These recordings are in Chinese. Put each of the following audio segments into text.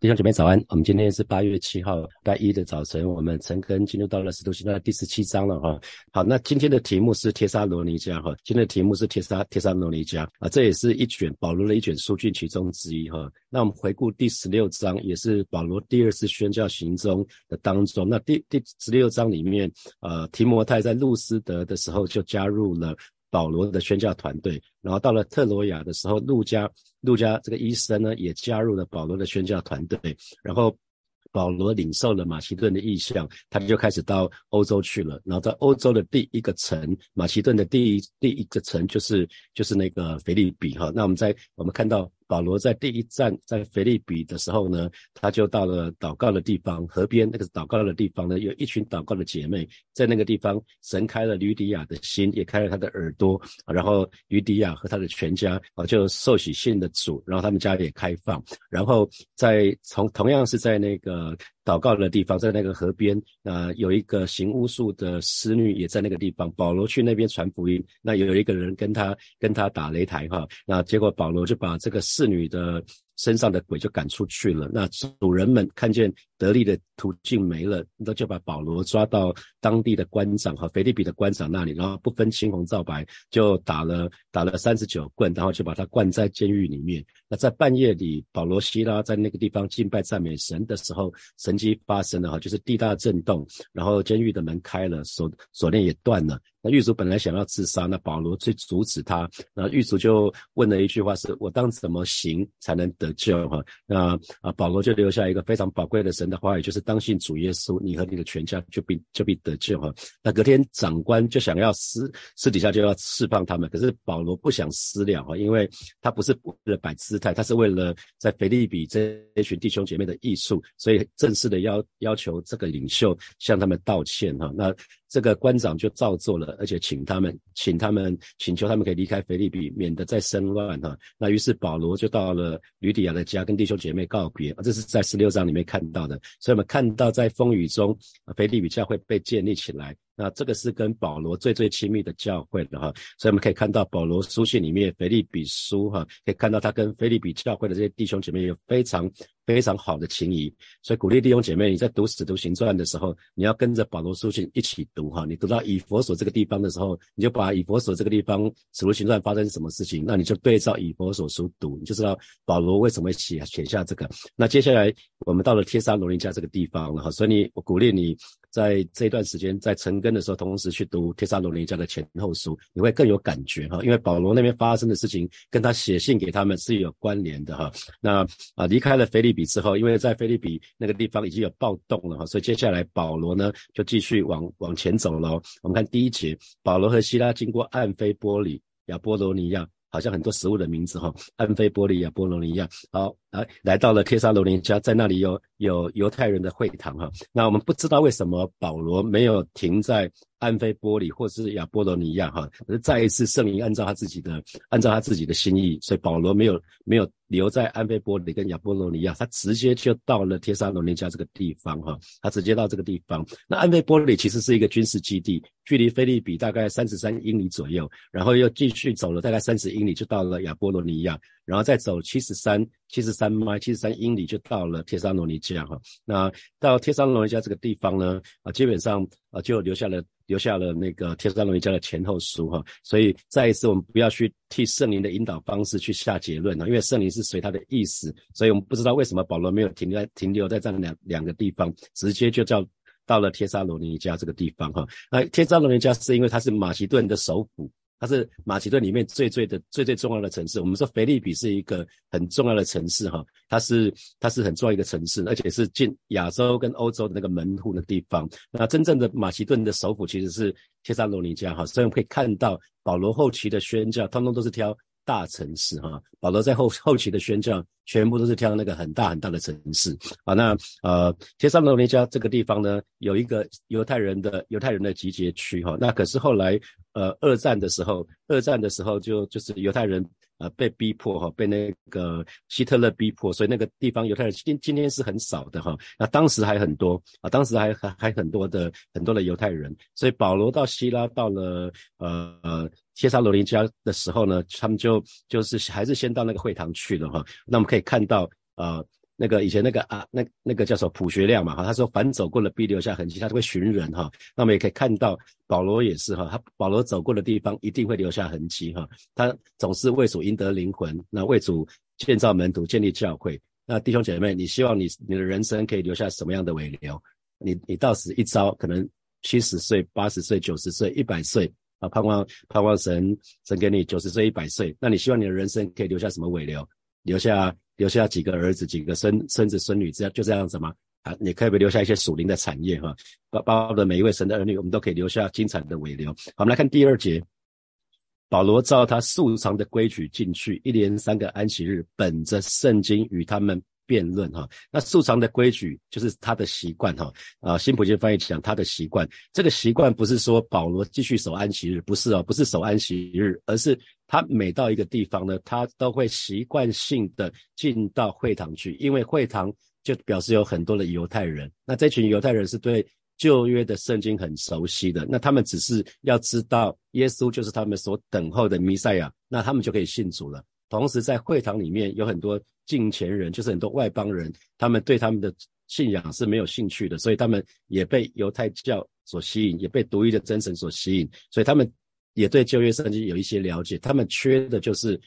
弟兄姐妹早安，我们今天是八月七号，拜一的早晨，我们陈根进入到了使徒行传第十七章了哈。好，那今天的题目是帖撒罗尼迦哈，今天的题目是帖撒帖撒罗尼迦啊，这也是一卷保罗的一卷书卷其中之一哈。那我们回顾第十六章，也是保罗第二次宣教行踪的当中，那第第十六章里面，呃，提摩太在路斯德的时候就加入了。保罗的宣教团队，然后到了特罗亚的时候，路加路加这个医生呢也加入了保罗的宣教团队，然后保罗领受了马其顿的意向，他就开始到欧洲去了。然后在欧洲的第一个城，马其顿的第一第一个城就是就是那个腓利比哈。那我们在我们看到。保罗在第一站在腓利比的时候呢，他就到了祷告的地方，河边那个祷告的地方呢，有一群祷告的姐妹在那个地方，神开了吕迪亚的心，也开了他的耳朵，然后吕迪亚和他的全家啊就受洗信的主，然后他们家也开放，然后在从同样是在那个。祷告的地方在那个河边，啊，有一个行巫术的侍女也在那个地方。保罗去那边传福音，那有一个人跟他跟他打擂台哈，那结果保罗就把这个侍女的。身上的鬼就赶出去了。那主人们看见得力的途径没了，那就把保罗抓到当地的官长和腓利比的官长那里，然后不分青红皂白就打了打了三十九棍，然后就把他关在监狱里面。那在半夜里，保罗希拉在那个地方敬拜赞美神的时候，神迹发生了哈，就是地大震动，然后监狱的门开了，锁锁链也断了。那狱卒本来想要自杀，那保罗去阻止他。那狱卒就问了一句话：是我当怎么行才能得救？哈，那啊，保罗就留下一个非常宝贵的神的话语，就是当信主耶稣，你和你的全家就必就必得救。哈，那隔天长官就想要私私底下就要释放他们，可是保罗不想私了哈，因为他不是为了摆姿态，他是为了在腓利比这一群弟兄姐妹的艺术，所以正式的要要求这个领袖向他们道歉。哈，那。这个官长就照做了，而且请他们，请他们请求他们可以离开腓利比，免得再生乱哈。那于是保罗就到了吕底亚的家，跟弟兄姐妹告别。这是在十六章里面看到的。所以我们看到在风雨中，腓利比教会被建立起来。那这个是跟保罗最最亲密的教会的哈。所以我们可以看到保罗书信里面腓利比书哈，可以看到他跟腓利比教会的这些弟兄姐妹有非常。非常好的情谊，所以鼓励弟兄姐妹，你在读使徒行传的时候，你要跟着保罗书信一起读哈。你读到以佛所这个地方的时候，你就把以佛所这个地方使徒行传发生什么事情，那你就对照以佛所书读，你就知道保罗为什么写写下这个。那接下来我们到了帖撒罗尼迦这个地方了哈，所以你我鼓励你在这段时间在成根的时候，同时去读帖撒罗尼迦的前后书，你会更有感觉哈。因为保罗那边发生的事情跟他写信给他们是有关联的哈。那啊离开了腓利。比之后，因为在菲利比那个地方已经有暴动了哈，所以接下来保罗呢就继续往往前走了。我们看第一节，保罗和希拉经过暗菲波里、亚波罗尼亚，好像很多食物的名字哈，安菲波利、亚波罗尼亚，好来来到了帖撒罗尼迦，在那里有有犹太人的会堂哈。那我们不知道为什么保罗没有停在。安菲波里或是亚波罗尼亚哈，是再一次圣灵按照他自己的按照他自己的心意，所以保罗没有没有留在安菲波里跟亚波罗尼亚，他直接就到了帖撒罗尼迦这个地方哈，他直接到这个地方。那安菲波里其实是一个军事基地，距离菲利比大概三十三英里左右，然后又继续走了大概三十英里就到了亚波罗尼亚，然后再走七十三七十三迈七十三英里就到了帖撒罗尼迦哈。那到帖撒罗尼迦这个地方呢啊，基本上啊就留下了。留下了那个帖撒罗尼迦的前后书哈，所以再一次我们不要去替圣灵的引导方式去下结论啊，因为圣灵是随他的意思，所以我们不知道为什么保罗没有停留在停留在这样两两个地方，直接就叫到了帖撒罗尼迦这个地方哈。那帖撒罗尼迦是因为它是马其顿的首府。它是马其顿里面最最的最最重要的城市。我们说菲利比是一个很重要的城市，哈，它是它是很重要一个城市，而且是进亚洲跟欧洲的那个门户的地方。那真正的马其顿的首府其实是切萨罗尼迦，哈，所以我们可以看到保罗后期的宣教，通通都是挑。大城市哈，保罗在后后期的宣教全部都是挑那个很大很大的城市啊。那呃，帖撒罗尼加这个地方呢，有一个犹太人的犹太人的集结区哈。那可是后来呃，二战的时候，二战的时候就就是犹太人呃被逼迫哈，被那个希特勒逼迫，所以那个地方犹太人今今天是很少的哈。那当时还很多啊，当时还还还很多的很多的犹太人，所以保罗到希拉到了呃。帖撒罗尼迦的时候呢，他们就就是还是先到那个会堂去了哈。那我们可以以看到，呃，那个以前那个啊，那那个叫什么朴学亮嘛哈，他说凡走过的必留下痕迹，他就会寻人哈。那我们也可以看到保罗也是哈，他保罗走过的地方一定会留下痕迹哈。他总是为主赢得灵魂，那为主建造门徒、建立教会。那弟兄姐妹，你希望你你的人生可以留下什么样的尾流？你你到死一朝，可能七十岁、八十岁、九十岁、一百岁啊，盼望盼望神神给你九十岁、一百岁，那你希望你的人生可以留下什么尾流？留下？留下几个儿子，几个孙孙子孙女，这样就这样子吗？啊，你可以不留下一些属灵的产业哈？包包的每一位神的儿女，我们都可以留下精彩的尾流。好，我们来看第二节，保罗照他素常的规矩进去，一连三个安息日，本着圣经与他们。辩论哈，那素常的规矩就是他的习惯哈。啊，新普京翻译讲他的习惯，这个习惯不是说保罗继续守安息日，不是哦，不是守安息日，而是他每到一个地方呢，他都会习惯性的进到会堂去，因为会堂就表示有很多的犹太人，那这群犹太人是对旧约的圣经很熟悉的，那他们只是要知道耶稣就是他们所等候的弥赛亚，那他们就可以信主了。同时，在会堂里面有很多近前人，就是很多外邦人，他们对他们的信仰是没有兴趣的，所以他们也被犹太教所吸引，也被独一的真神所吸引，所以他们也对旧约圣经有一些了解。他们缺的就是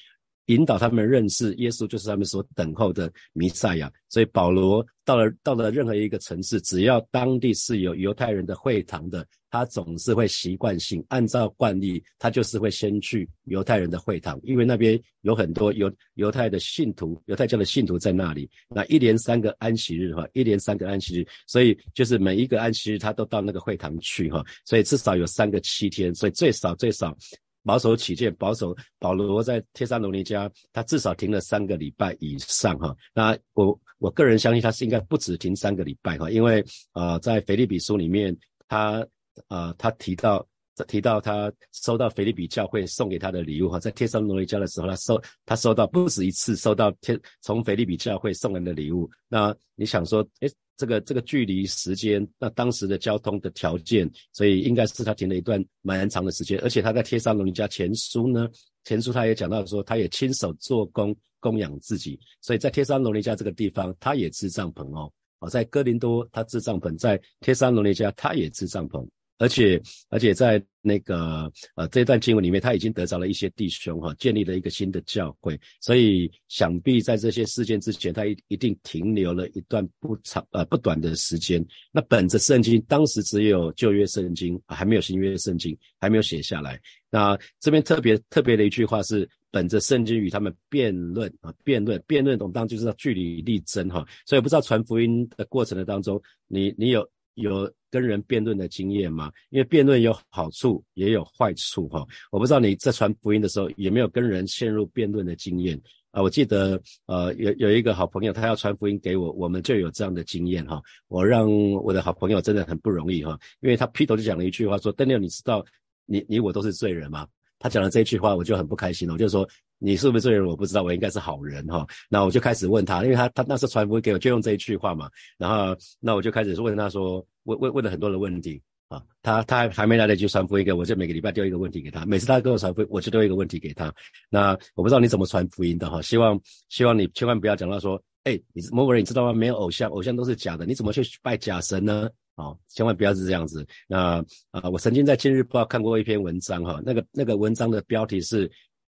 引导他们认识耶稣，就是他们所等候的弥赛亚。所以保罗到了到了任何一个城市，只要当地是有犹太人的会堂的。他总是会习惯性按照惯例，他就是会先去犹太人的会堂，因为那边有很多犹犹太的信徒，犹太教的信徒在那里。那一连三个安息日哈，一连三个安息日，所以就是每一个安息日他都到那个会堂去哈，所以至少有三个七天，所以最少最少保守起见，保守保罗在帖撒罗尼迦，他至少停了三个礼拜以上哈。那我我个人相信他是应该不止停三个礼拜哈，因为呃在腓立比书里面他。啊，他提到提到他收到菲利比教会送给他的礼物哈，在贴上罗尼迦的时候，他收他收到不止一次收到贴从菲利比教会送来的礼物。那你想说，哎，这个这个距离时间，那当时的交通的条件，所以应该是他停了一段蛮长的时间。而且他在贴上罗尼迦前书呢，前书他也讲到说，他也亲手做工供养自己，所以在贴上罗尼迦这个地方，他也支帐篷哦。哦，在哥林多他支帐篷，在贴上罗尼迦他也支帐篷。而且，而且在那个呃这段经文里面，他已经得着了一些弟兄哈，建立了一个新的教会。所以想必在这些事件之前，他一一定停留了一段不长呃不短的时间。那本着圣经，当时只有旧约圣经，还没有新约圣经，还没有写下来。那这边特别特别的一句话是，本着圣经与他们辩论啊，辩论辩论，我们当就是要据理力争哈。所以不知道传福音的过程的当中，你你有有。跟人辩论的经验吗？因为辩论有好处也有坏处哈。我不知道你在传福音的时候有没有跟人陷入辩论的经验啊？我记得呃有有一个好朋友他要传福音给我，我们就有这样的经验哈。我让我的好朋友真的很不容易哈，因为他劈头就讲了一句话说：“邓六，你知道你你我都是罪人吗？”他讲了这句话，我就很不开心了。我就说：“你是不是罪人？我不知道，我应该是好人哈。”那我就开始问他，因为他他那时候传福音给我就用这一句话嘛。然后那我就开始问他说。问问问了很多的问题啊，他他还还没来得及传福音给我，就每个礼拜丢一个问题给他。每次他跟我传福音，我就丢一个问题给他。那我不知道你怎么传福音的哈，希望希望你千万不要讲到说，哎，你某某人你知道吗？没有偶像，偶像都是假的，你怎么去拜假神呢？哦，千万不要是这样子。那啊，我曾经在今日报看过一篇文章哈，那个那个文章的标题是。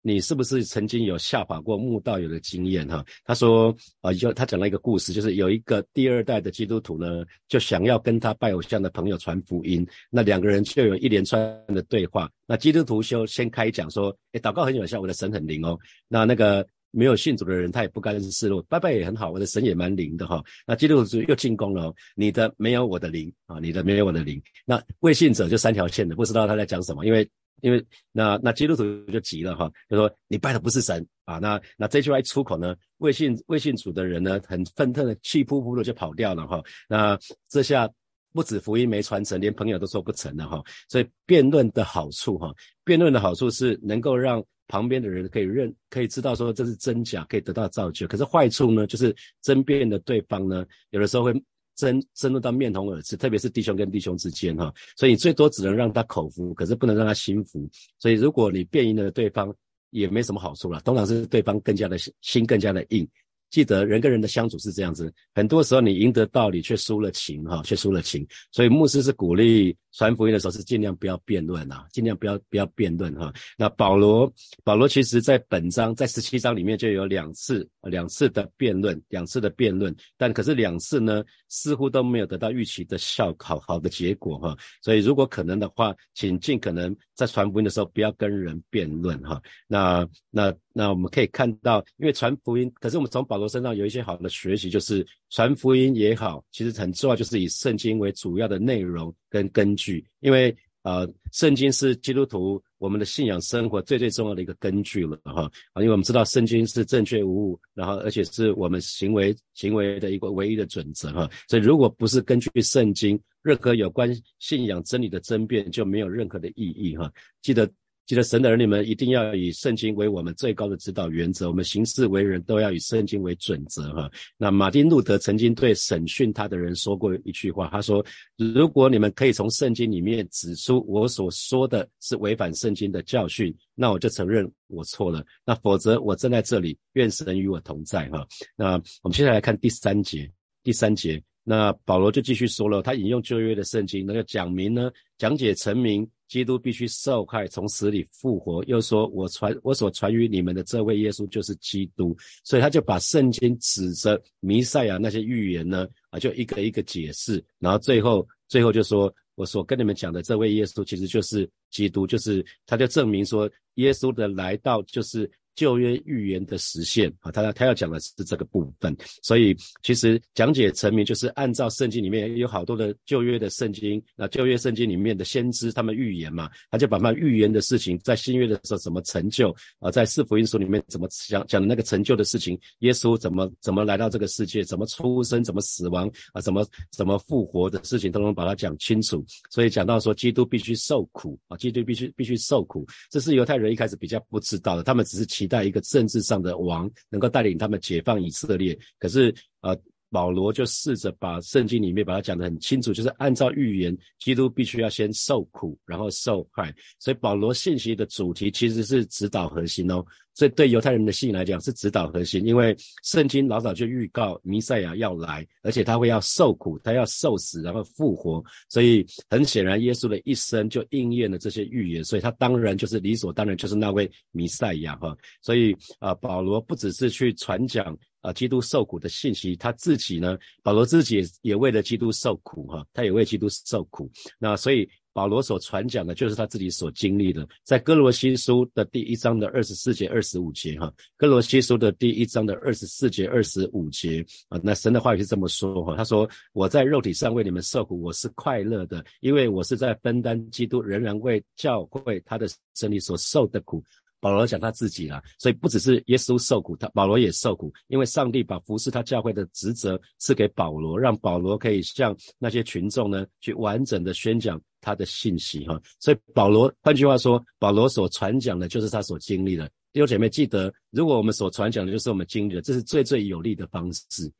你是不是曾经有下法过慕道友的经验哈？他说啊，就他讲了一个故事，就是有一个第二代的基督徒呢，就想要跟他拜偶像的朋友传福音，那两个人就有一连串的对话。那基督徒就先开讲说，哎，祷告很有效，我的神很灵哦。那那个没有信主的人，他也不甘示弱，拜拜也很好，我的神也蛮灵的哈。那基督徒又进攻了，你的没有我的灵啊，你的没有我的灵。那未信者就三条线的，不知道他在讲什么，因为。因为那那基督徒就急了哈，就说你拜的不是神啊，那那这句话一出口呢，未信未信主的人呢，很愤恨的气扑扑的就跑掉了哈。那这下不止福音没传承，连朋友都说不成了哈。所以辩论的好处哈，辩论的好处是能够让旁边的人可以认，可以知道说这是真假，可以得到造就。可是坏处呢，就是争辩的对方呢，有的时候会。争争论到面红耳赤，特别是弟兄跟弟兄之间哈，所以你最多只能让他口服，可是不能让他心服。所以如果你便赢了对方，也没什么好处了，通常是对方更加的心更加的硬。记得人跟人的相处是这样子，很多时候你赢得道理却输了情哈，却输了情。所以牧师是鼓励传福音的时候是尽量不要辩论啊，尽量不要不要辩论哈。那保罗保罗其实在本章在十七章里面就有两次两次的辩论，两次的辩论，但可是两次呢似乎都没有得到预期的效好好的结果哈。所以如果可能的话，请尽可能在传福音的时候不要跟人辩论哈。那那那我们可以看到，因为传福音，可是我们从保罗身上有一些好的学习，就是传福音也好，其实很重要，就是以圣经为主要的内容跟根据，因为呃，圣经是基督徒我们的信仰生活最最重要的一个根据了哈啊，因为我们知道圣经是正确无误，然后而且是我们行为行为的一个唯一的准则哈，所以如果不是根据圣经，任何有关信仰真理的争辩就没有任何的意义哈，记得。记得神的儿女们一定要以圣经为我们最高的指导原则，我们行事为人都要以圣经为准则哈。那马丁路德曾经对审讯他的人说过一句话，他说：“如果你们可以从圣经里面指出我所说的是违反圣经的教训，那我就承认我错了。那否则我站在这里，愿神与我同在哈。”那我们接下来看第三节，第三节，那保罗就继续说了，他引用旧约的圣经，那个讲明呢，讲解成名。基督必须受害，从死里复活。又说：“我传我所传于你们的这位耶稣就是基督。”所以他就把圣经指着弥赛亚那些预言呢，啊，就一个一个解释。然后最后最后就说：“我所跟你们讲的这位耶稣，其实就是基督，就是他就证明说，耶稣的来到就是。”旧约预言的实现啊，他他要讲的是这个部分，所以其实讲解成名就是按照圣经里面有好多的旧约的圣经，那旧约圣经里面的先知他们预言嘛，他就把那预言的事情在新约的时候怎么成就啊，在四福音书里面怎么讲讲的那个成就的事情，耶稣怎么怎么来到这个世界，怎么出生，怎么死亡啊，怎么怎么复活的事情都能把它讲清楚。所以讲到说基督必须受苦啊，基督必须必须受苦，这是犹太人一开始比较不知道的，他们只是。期待一个政治上的王能够带领他们解放以色列，可是呃，保罗就试着把圣经里面把它讲得很清楚，就是按照预言，基督必须要先受苦，然后受害。所以保罗信息的主题其实是指导核心哦。所以对犹太人的信来讲是指导核心，因为圣经老早就预告弥赛亚要来，而且他会要受苦，他要受死，然后复活。所以很显然，耶稣的一生就应验了这些预言，所以他当然就是理所当然就是那位弥赛亚哈。所以啊，保罗不只是去传讲啊基督受苦的信息，他自己呢，保罗自己也为了基督受苦哈，他也为基督受苦。那所以。保罗所传讲的，就是他自己所经历的。在哥罗西书的第一章的二十四节、二十五节，哈，哥罗西书的第一章的二十四节、二十五节啊，那神的话语是这么说哈，他说：“我在肉体上为你们受苦，我是快乐的，因为我是在分担基督仍然为教会他的身体所受的苦。”保罗讲他自己了，所以不只是耶稣受苦，他保罗也受苦，因为上帝把服侍他教会的职责赐给保罗，让保罗可以向那些群众呢去完整的宣讲他的信息哈。所以保罗，换句话说，保罗所传讲的就是他所经历的。弟兄姐妹记得，如果我们所传讲的就是我们经历的，这是最最有利的方式，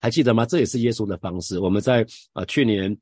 还记得吗？这也是耶稣的方式。我们在啊去年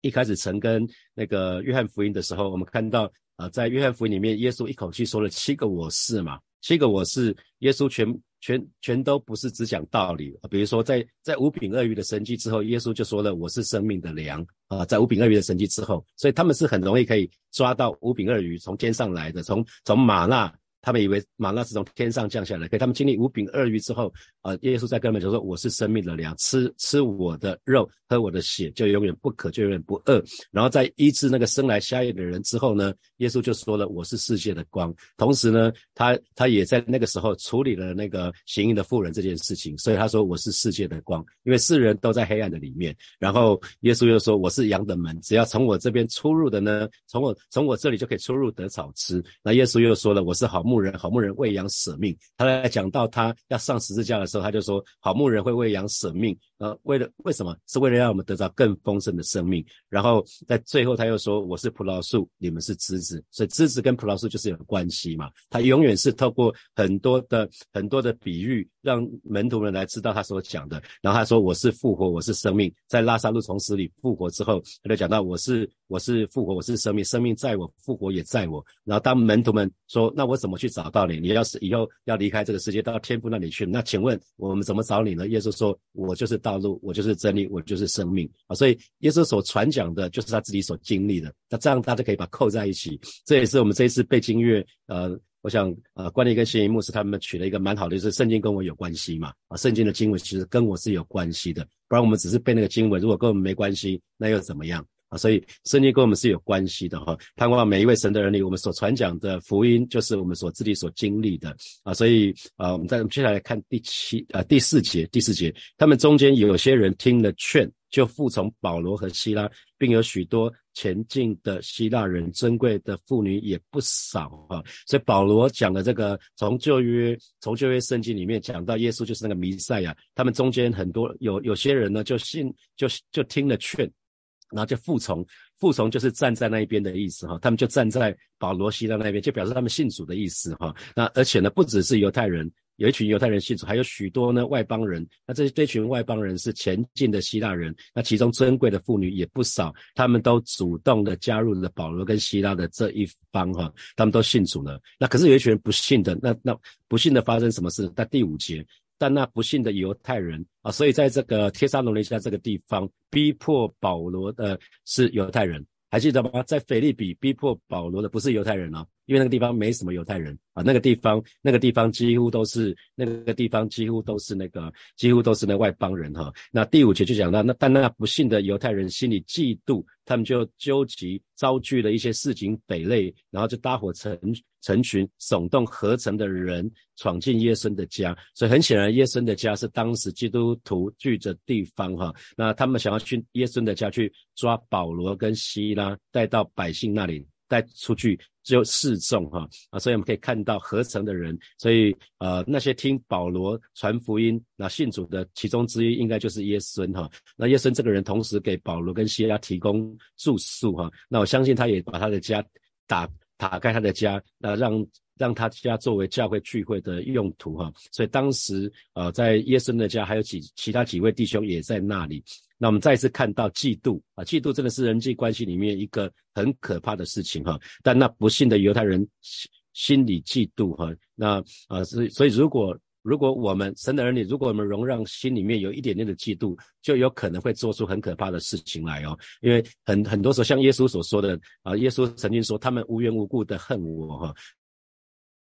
一开始曾跟那个约翰福音的时候，我们看到。啊，在约翰福音里面，耶稣一口气说了七个我是嘛，七个我是，耶稣全全全都不是只讲道理啊。比如说，在在五饼鳄鱼的神迹之后，耶稣就说了我是生命的粮啊。在五饼鳄鱼的神迹之后，所以他们是很容易可以抓到五饼鳄鱼从天上来的，从从马纳。他们以为马纳是从天上降下来，可他们经历五饼二鱼之后，啊，耶稣在跟他们就说：“我是生命的粮，吃吃我的肉，喝我的血，就永远不渴，就永远不饿。”然后在医治那个生来瞎眼的人之后呢，耶稣就说了：“我是世界的光。”同时呢，他他也在那个时候处理了那个行淫的妇人这件事情，所以他说：“我是世界的光，因为世人都在黑暗的里面。”然后耶稣又说：“我是羊的门，只要从我这边出入的呢，从我从我这里就可以出入得草吃。”那耶稣又说了：“我是好牧。”牧人好牧人喂羊舍命，他在讲到他要上十字架的时候，他就说好牧人会喂羊舍命，呃，为了为什么？是为了让我们得到更丰盛的生命。然后在最后他又说我是葡萄树，你们是枝子，所以枝子跟葡萄树就是有关系嘛。他永远是透过很多的很多的比喻让门徒们来知道他所讲的。然后他说：“我是复活，我是生命。”在拉萨路从死里复活之后，他就讲到：“我是我是复活，我是生命，生命在我，复活也在我。”然后当门徒们说：“那我怎么去找到你？你要是以后要离开这个世界，到天父那里去，那请问我们怎么找你呢？”耶稣说：“我就是道路，我就是真理，我就是生命。”啊，所以耶稣所传讲的就是他自己所经历的。那这样大家可以把扣在一起。这也是我们这一次背经乐，呃。我想，呃，关念跟谢一牧师他们取了一个蛮好的，就是圣经跟我有关系嘛，啊，圣经的经文其实跟我是有关系的，不然我们只是背那个经文，如果跟我们没关系，那又怎么样啊？所以圣经跟我们是有关系的哈。盼望每一位神的人里，我们所传讲的福音，就是我们所自己所经历的啊。所以，啊，我们再接下来看第七啊第四节，第四节，他们中间有些人听了劝。就服从保罗和希拉，并有许多前进的希腊人，尊贵的妇女也不少啊。所以保罗讲的这个，从旧约从旧约圣经里面讲到耶稣就是那个弥赛亚，他们中间很多有有些人呢就信就就听了劝，然后就服从，服从就是站在那一边的意思哈。他们就站在保罗希拉那边，就表示他们信主的意思哈。那而且呢，不只是犹太人。有一群犹太人信主，还有许多呢外邦人。那这这群外邦人是前进的希腊人，那其中尊贵的妇女也不少，他们都主动的加入了保罗跟希拉的这一方哈，他们都信主了。那可是有一群人不信的，那那不信的发生什么事？在第五节，但那不信的犹太人啊，所以在这个帖撒罗尼迦这个地方，逼迫保罗的是犹太人，还记得吗？在腓利比逼迫保罗的不是犹太人哦。因为那个地方没什么犹太人啊，那个地方那个地方几乎都是那个地方几乎都是那个几乎都是那外邦人哈。那第五节就讲到，那但那不幸的犹太人心里嫉妒，他们就纠集招聚了一些市井匪类，然后就搭伙成成群耸动合成的人闯进耶稣的家。所以很显然，耶稣的家是当时基督徒聚的地方哈。那他们想要去耶稣的家去抓保罗跟希拉，带到百姓那里。带出去就示众哈啊，所以我们可以看到合成的人，所以呃那些听保罗传福音那信主的其中之一，应该就是耶稣哈。那耶稣这个人同时给保罗跟西拉提供住宿哈，那我相信他也把他的家打打开他的家，那让让他家作为教会聚会的用途哈。所以当时呃在耶稣的家还有几其他几位弟兄也在那里。那我们再一次看到嫉妒啊，嫉妒真的是人际关系里面一个很可怕的事情哈。但那不幸的犹太人心心里嫉妒哈，那啊，所以所以如果如果我们神的儿女，如果我们容让心里面有一点点的嫉妒，就有可能会做出很可怕的事情来哦。因为很很多时候，像耶稣所说的啊，耶稣曾经说他们无缘无故的恨我哈。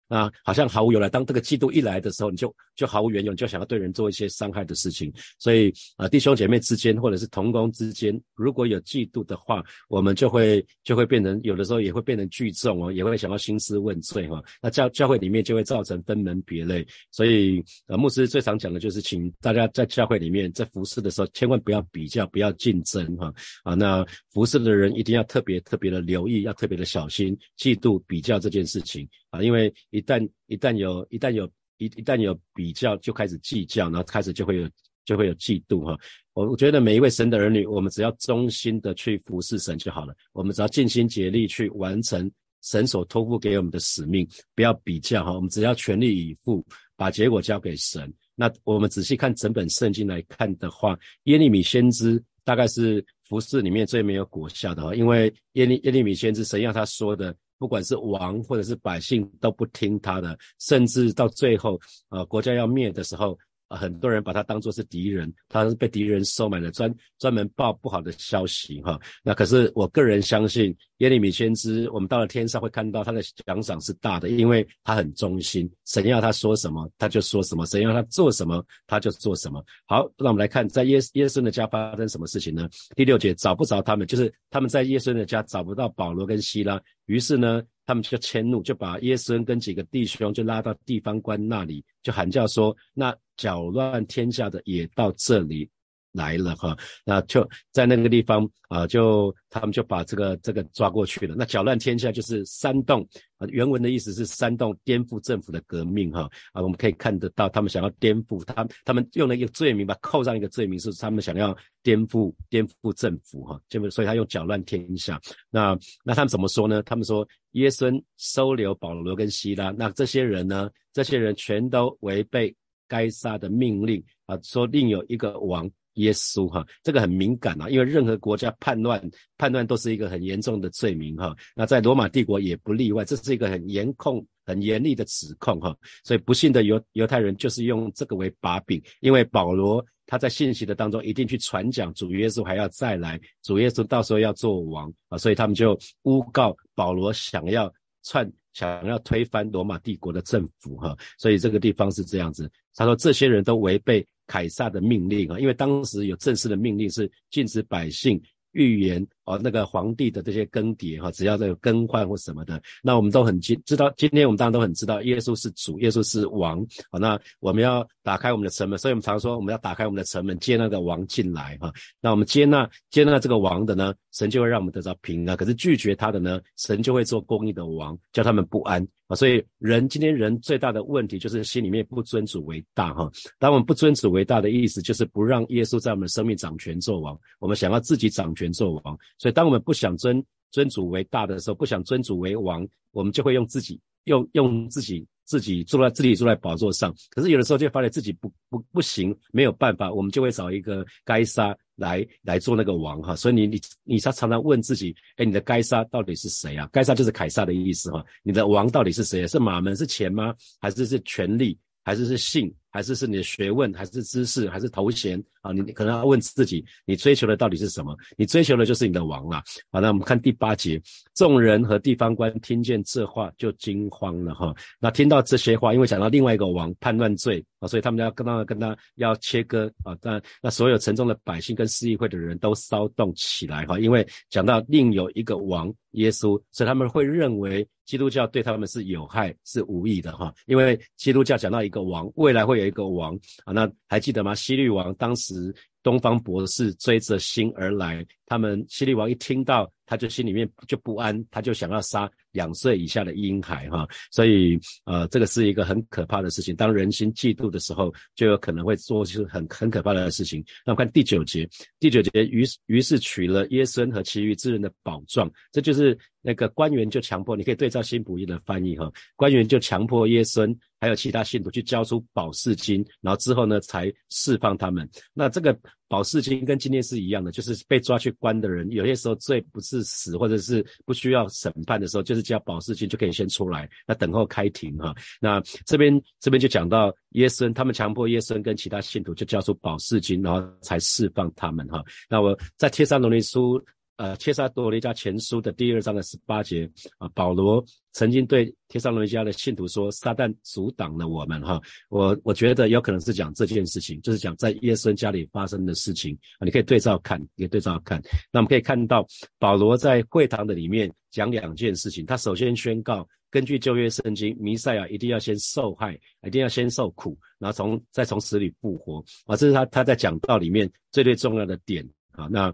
啊，好像毫无由来。当这个嫉妒一来的时候，你就就毫无缘由，你就想要对人做一些伤害的事情。所以啊，弟兄姐妹之间，或者是同工之间，如果有嫉妒的话，我们就会就会变成有的时候也会变成聚众哦，也会想要兴师问罪哈。那教教会里面就会造成分门别类。所以呃，牧师最常讲的就是，请大家在教会里面在服侍的时候，千万不要比较，不要竞争哈。啊，那服侍的人一定要特别特别的留意，要特别的小心嫉妒比较这件事情。因为一旦一旦有一旦有一一旦有比较，就开始计较，然后开始就会有就会有嫉妒哈。我我觉得每一位神的儿女，我们只要忠心的去服侍神就好了。我们只要尽心竭力去完成神所托付给我们的使命，不要比较哈。我们只要全力以赴，把结果交给神。那我们仔细看整本圣经来看的话，耶利米先知大概是服侍里面最没有果效的哈，因为耶利耶利米先知神要他说的。不管是王或者是百姓都不听他的，甚至到最后，呃，国家要灭的时候。啊，很多人把他当作是敌人，他是被敌人收买了，专专门报不好的消息哈。那可是我个人相信耶利米先知，我们到了天上会看到他的奖赏是大的，因为他很忠心，神要他说什么他就说什么，神要他做什么他就做什么。好，那我们来看在耶耶稣的家发生什么事情呢？第六节找不着他们，就是他们在耶稣的家找不到保罗跟希拉，于是呢。他们就迁怒，就把耶稣跟几个弟兄就拉到地方官那里，就喊叫说：“那搅乱天下的也到这里。”来了哈，那就在那个地方啊，就他们就把这个这个抓过去了。那搅乱天下就是煽动啊，原文的意思是煽动颠覆政府的革命哈啊，我们可以看得到他们想要颠覆他，他们用了一个罪名，把扣上一个罪名是他们想要颠覆颠覆政府哈，就所以他用搅乱天下。那那他们怎么说呢？他们说耶稣收留保罗跟希拉，那这些人呢？这些人全都违背。该杀的命令啊，说另有一个王。耶稣哈，这个很敏感啊，因为任何国家叛乱，叛乱都是一个很严重的罪名哈。那在罗马帝国也不例外，这是一个很严控、很严厉的指控哈。所以不幸的犹犹太人就是用这个为把柄，因为保罗他在信息的当中一定去传讲主耶稣还要再来，主耶稣到时候要做王啊，所以他们就诬告保罗想要篡、想要推翻罗马帝国的政府哈。所以这个地方是这样子，他说这些人都违背。凯撒的命令啊，因为当时有正式的命令是禁止百姓预言。哦，那个皇帝的这些更迭哈，只要这个更换或什么的，那我们都很知知道。今天我们当然都很知道，耶稣是主，耶稣是王。好，那我们要打开我们的城门，所以我们常说我们要打开我们的城门，接那个王进来哈。那我们接纳接纳这个王的呢，神就会让我们得到平安；可是拒绝他的呢，神就会做公义的王，叫他们不安啊。所以人今天人最大的问题就是心里面不尊主为大哈。当我们不尊主为大的意思，就是不让耶稣在我们的生命掌权做王，我们想要自己掌权做王。所以，当我们不想尊尊主为大的时候，不想尊主为王，我们就会用自己用用自己自己坐在自己坐在宝座上。可是有的时候就发现自己不不不行，没有办法，我们就会找一个该杀来来做那个王哈。所以你你你常常常问自己，哎，你的该杀到底是谁啊？该杀就是凯撒的意思哈。你的王到底是谁？是马门？是钱吗？还是是权力？还是是性？还是是你的学问？还是知识？还是头衔？啊，你可能要问自己，你追求的到底是什么？你追求的就是你的王啊！好，那我们看第八节，众人和地方官听见这话就惊慌了哈。那听到这些话，因为讲到另外一个王叛乱罪啊，所以他们要跟他跟他要切割啊。但那所有城中的百姓跟市议会的人都骚动起来哈，因为讲到另有一个王耶稣，所以他们会认为基督教对他们是有害是无益的哈。因为基督教讲到一个王，未来会有一个王啊。那还记得吗？希律王当时。东方博士追着星而来，他们希律王一听到，他就心里面就不安，他就想要杀两岁以下的婴孩哈，所以呃，这个是一个很可怕的事情。当人心嫉妒的时候，就有可能会做出很很可怕的事情。那我们看第九节，第九节于于是取了耶孙和其余之人的宝状，这就是那个官员就强迫，你可以对照新普音的翻译哈，官员就强迫耶孙还有其他信徒去交出宝释金，然后之后呢才释放他们。那这个。保释金跟今天是一样的，就是被抓去关的人，有些时候罪不是死，或者是不需要审判的时候，就是交保释金就可以先出来，那等候开庭哈。那这边这边就讲到耶稣，他们强迫耶稣跟其他信徒就交出保释金，然后才释放他们哈。那我在贴上罗尼书。呃，帖撒罗尼迦前书的第二章的十八节啊，保罗曾经对帖撒罗尼迦的信徒说：“撒旦阻挡了我们。”哈，我我觉得有可能是讲这件事情，就是讲在耶稣家里发生的事情啊。你可以对照看，可以对照看。那我们可以看到，保罗在会堂的里面讲两件事情。他首先宣告，根据旧约圣经，弥赛亚一定要先受害，一定要先受苦，然后从再从死里复活啊。这是他他在讲道里面最最重要的点啊。那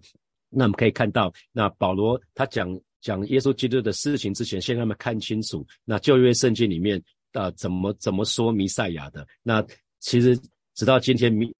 那我们可以看到，那保罗他讲讲耶稣基督的事情之前，先让他们看清楚那旧约圣经里面啊怎么怎么说弥赛亚的。那其实直到今天弥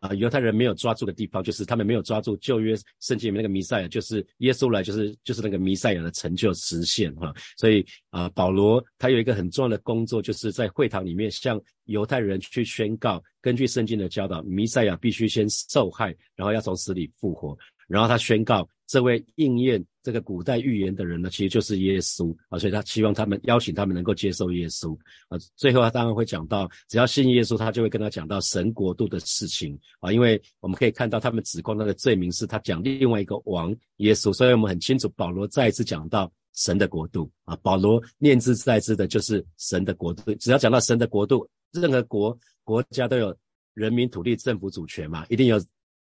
啊犹太人没有抓住的地方，就是他们没有抓住旧约圣经里面那个弥赛亚，就是耶稣来就是就是那个弥赛亚的成就实现哈。所以啊保罗他有一个很重要的工作，就是在会堂里面向犹太人去宣告，根据圣经的教导，弥赛亚必须先受害，然后要从死里复活。然后他宣告，这位应验这个古代预言的人呢，其实就是耶稣啊，所以他希望他们邀请他们能够接受耶稣啊。最后他当然会讲到，只要信耶稣，他就会跟他讲到神国度的事情啊。因为我们可以看到，他们指控他的罪名是他讲另外一个王耶稣，所以我们很清楚，保罗再一次讲到神的国度啊。保罗念之在之的就是神的国度，只要讲到神的国度，任何国国家都有人民、土地、政府主权嘛，一定有。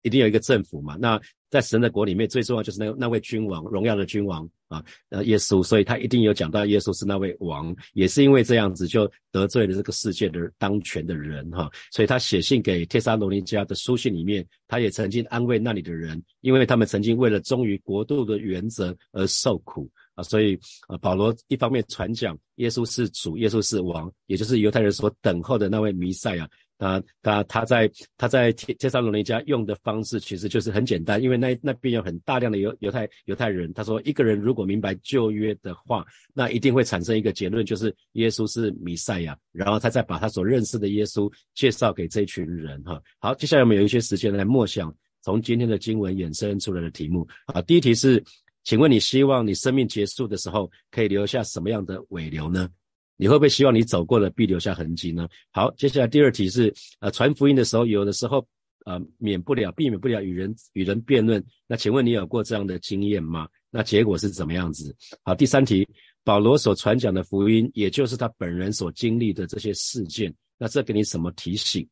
一定有一个政府嘛？那在神的国里面，最重要就是那那位君王，荣耀的君王啊，呃，耶稣。所以他一定有讲到耶稣是那位王，也是因为这样子就得罪了这个世界的当权的人哈。所以他写信给帖撒罗尼迦的书信里面，他也曾经安慰那里的人，因为他们曾经为了忠于国度的原则而受苦啊。所以啊，保罗一方面传讲耶稣是主，耶稣是王，也就是犹太人所等候的那位弥赛亚。啊他他在他在帖帖撒罗尼家用的方式其实就是很简单，因为那那边有很大量的犹犹太犹太人。他说，一个人如果明白旧约的话，那一定会产生一个结论，就是耶稣是弥赛亚。然后他再把他所认识的耶稣介绍给这群人。哈，好，接下来我们有一些时间来默想从今天的经文衍生出来的题目。好，第一题是，请问你希望你生命结束的时候可以留下什么样的尾流呢？你会不会希望你走过的必留下痕迹呢？好，接下来第二题是，呃，传福音的时候，有的时候，呃，免不了、避免不了与人与人辩论。那请问你有过这样的经验吗？那结果是怎么样子？好，第三题，保罗所传讲的福音，也就是他本人所经历的这些事件，那这给你什么提醒？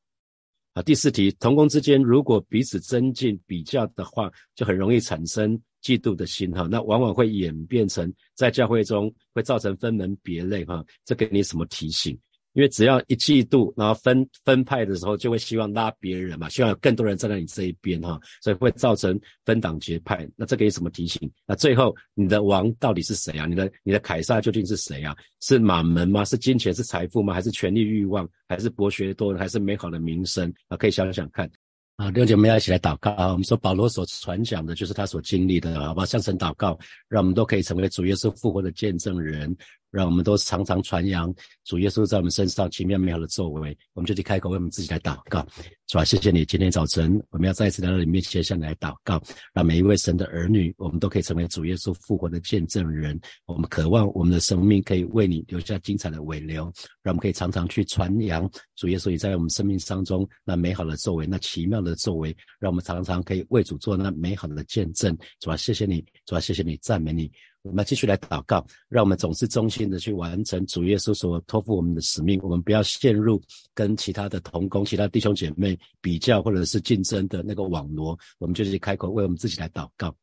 啊，第四题，同工之间如果彼此增进比较的话，就很容易产生。嫉妒的心哈，那往往会演变成在教会中会造成分门别类哈。这给你什么提醒？因为只要一嫉妒，然后分分派的时候，就会希望拉别人嘛，希望有更多人站在你这一边哈，所以会造成分党结派。那这给你什么提醒？那最后你的王到底是谁啊？你的你的凯撒究竟是谁啊？是马门吗？是金钱是财富吗？还是权力欲望？还是博学多？还是美好的名声啊？可以想想看。啊，六姐妹要一起来祷告啊！我们说保罗所传讲的，就是他所经历的，好吧？向神祷告，让我们都可以成为主耶稣复活的见证人。让我们都常常传扬主耶稣在我们身上奇妙美好的作为，我们就去开口为我们自己来祷告，是吧？谢谢你，今天早晨我们要再一次来到你面前向你来祷告，让每一位神的儿女，我们都可以成为主耶稣复活的见证人。我们渴望我们的生命可以为你留下精彩的尾流，让我们可以常常去传扬主耶稣也在我们生命当中那美好的作为，那奇妙的作为，让我们常常可以为主做那美好的见证，是吧？谢谢你，是吧？谢谢你，赞美你。我们继续来祷告，让我们总是忠心的去完成主耶稣所托付我们的使命。我们不要陷入跟其他的同工、其他弟兄姐妹比较或者是竞争的那个网罗。我们就是开口为我们自己来祷告。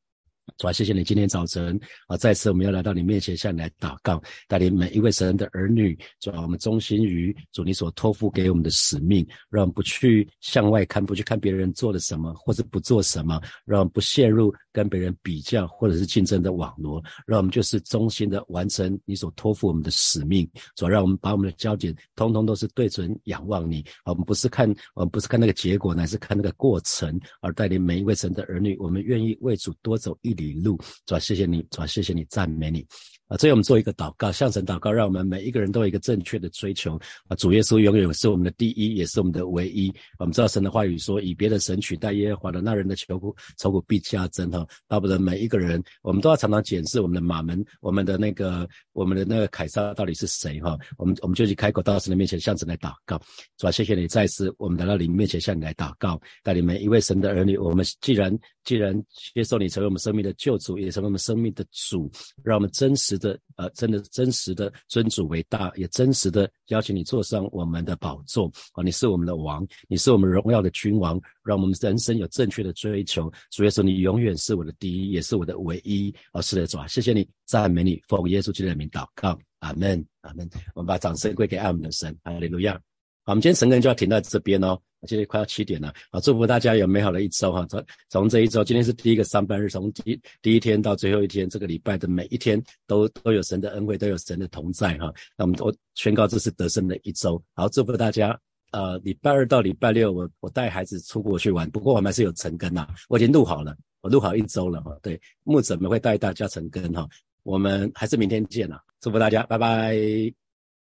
主啊，谢谢你今天早晨啊，再次我们要来到你面前向你来祷告，带领每一位神的儿女，主啊，我们忠心于主你所托付给我们的使命，让我们不去向外看，不去看别人做了什么或者不做什么，让我们不陷入跟别人比较或者是竞争的网络，让我们就是忠心的完成你所托付我们的使命。主，让我们把我们的焦点通通都是对准仰望你，我们不是看我们不是看那个结果，乃是看那个过程，而带领每一位神的儿女，我们愿意为主多走一。一路，主啊谢谢你，主啊谢谢你，赞美你。啊，最后我们做一个祷告，向神祷告，让我们每一个人都有一个正确的追求。啊，主耶稣永远是我们的第一，也是我们的唯一。我们知道神的话语说，以别的神取代耶和华的那人的求苦愁苦必加增。哈，巴不得每一个人，我们都要常常检视我们的马门，我们的那个，我们的那个凯撒到底是谁？哈，我们我们就去开口到神的面前，向神来祷告。主啊谢谢你，再次我们来到你面前向你来祷告，带领每一位神的儿女。我们既然既然接受你成为我们生命的救主，也成为我们生命的主，让我们真实的呃，真的。真实的尊主为大，也真实的邀请你坐上我们的宝座啊！你是我们的王，你是我们荣耀的君王，让我们人生有正确的追求。所以说，你永远是我的第一，也是我的唯一啊！是的，主啊，谢谢你，赞美你，奉耶稣基督的名祷告，阿门，阿门。我们把掌声归给爱我们的神，哈利路亚。好，我们今天晨更就要停在这边哦。现在快要七点了，好，祝福大家有美好的一周哈。从从这一周，今天是第一个上班日，从第第一天到最后一天，这个礼拜的每一天都都有神的恩惠，都有神的同在哈。那我们我宣告这是得胜的一周，好，祝福大家。呃，礼拜二到礼拜六，我我带孩子出国去玩，不过我们还是有晨更呐，我已经录好了，我录好一周了哈。对，牧者们会带大家晨更哈，我们还是明天见了，祝福大家，拜拜。